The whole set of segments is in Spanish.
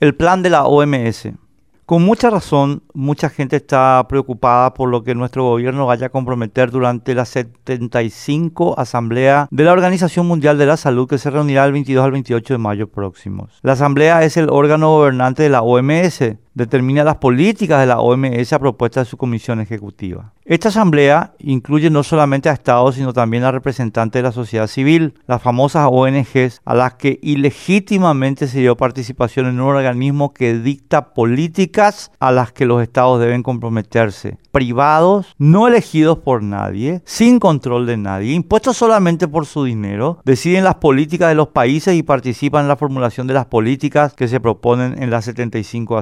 El plan de la OMS. Con mucha razón, mucha gente está preocupada por lo que nuestro gobierno vaya a comprometer durante la 75 Asamblea de la Organización Mundial de la Salud que se reunirá el 22 al 28 de mayo próximos. La Asamblea es el órgano gobernante de la OMS, determina las políticas de la OMS a propuesta de su comisión ejecutiva. Esta asamblea incluye no solamente a estados, sino también a representantes de la sociedad civil, las famosas ONGs, a las que ilegítimamente se dio participación en un organismo que dicta políticas a las que los estados deben comprometerse. Privados, no elegidos por nadie, sin control de nadie, impuestos solamente por su dinero, deciden las políticas de los países y participan en la formulación de las políticas que se proponen en la 75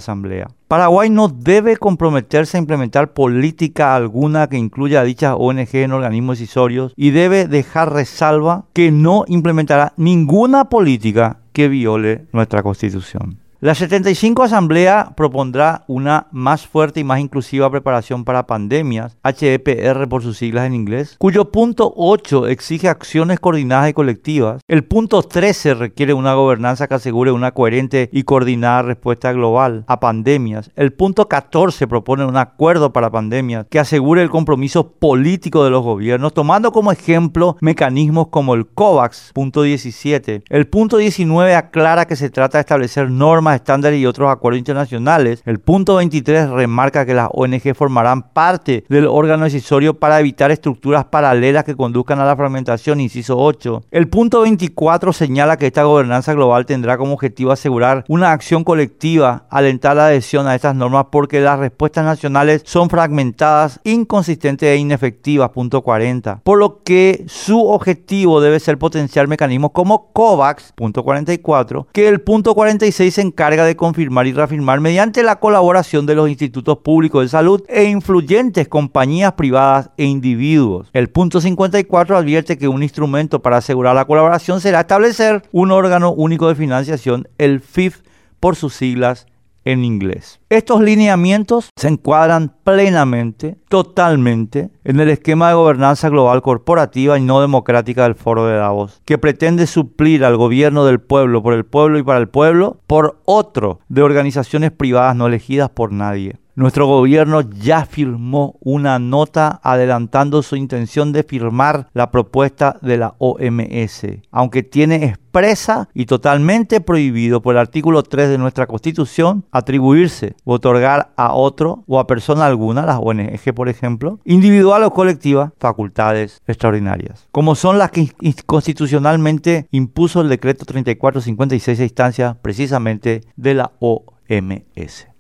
Paraguay no debe comprometerse a implementar política alguna que incluya a dichas ONG en organismos decisorios y debe dejar resalva que no implementará ninguna política que viole nuestra constitución. La 75 Asamblea propondrá una más fuerte y más inclusiva preparación para pandemias, HEPR por sus siglas en inglés, cuyo punto 8 exige acciones coordinadas y colectivas. El punto 13 requiere una gobernanza que asegure una coherente y coordinada respuesta global a pandemias. El punto 14 propone un acuerdo para pandemias que asegure el compromiso político de los gobiernos, tomando como ejemplo mecanismos como el COVAX. Punto 17. El punto 19 aclara que se trata de establecer normas estándares y otros acuerdos internacionales. El punto 23 remarca que las ONG formarán parte del órgano decisorio para evitar estructuras paralelas que conduzcan a la fragmentación, inciso 8. El punto 24 señala que esta gobernanza global tendrá como objetivo asegurar una acción colectiva, alentar la adhesión a estas normas porque las respuestas nacionales son fragmentadas, inconsistentes e inefectivas, punto 40. Por lo que su objetivo debe ser potenciar mecanismos como COVAX, punto 44, que el punto 46 se de confirmar y reafirmar mediante la colaboración de los institutos públicos de salud e influyentes compañías privadas e individuos. El punto 54 advierte que un instrumento para asegurar la colaboración será establecer un órgano único de financiación, el FIF por sus siglas en inglés. Estos lineamientos se encuadran plenamente, totalmente, en el esquema de gobernanza global corporativa y no democrática del Foro de Davos, que pretende suplir al gobierno del pueblo, por el pueblo y para el pueblo, por otro de organizaciones privadas no elegidas por nadie. Nuestro gobierno ya firmó una nota adelantando su intención de firmar la propuesta de la OMS, aunque tiene expresa y totalmente prohibido por el artículo 3 de nuestra Constitución atribuirse o otorgar a otro o a persona alguna, las ONG por ejemplo, individual o colectiva, facultades extraordinarias, como son las que constitucionalmente impuso el decreto 3456 a instancia precisamente de la OMS.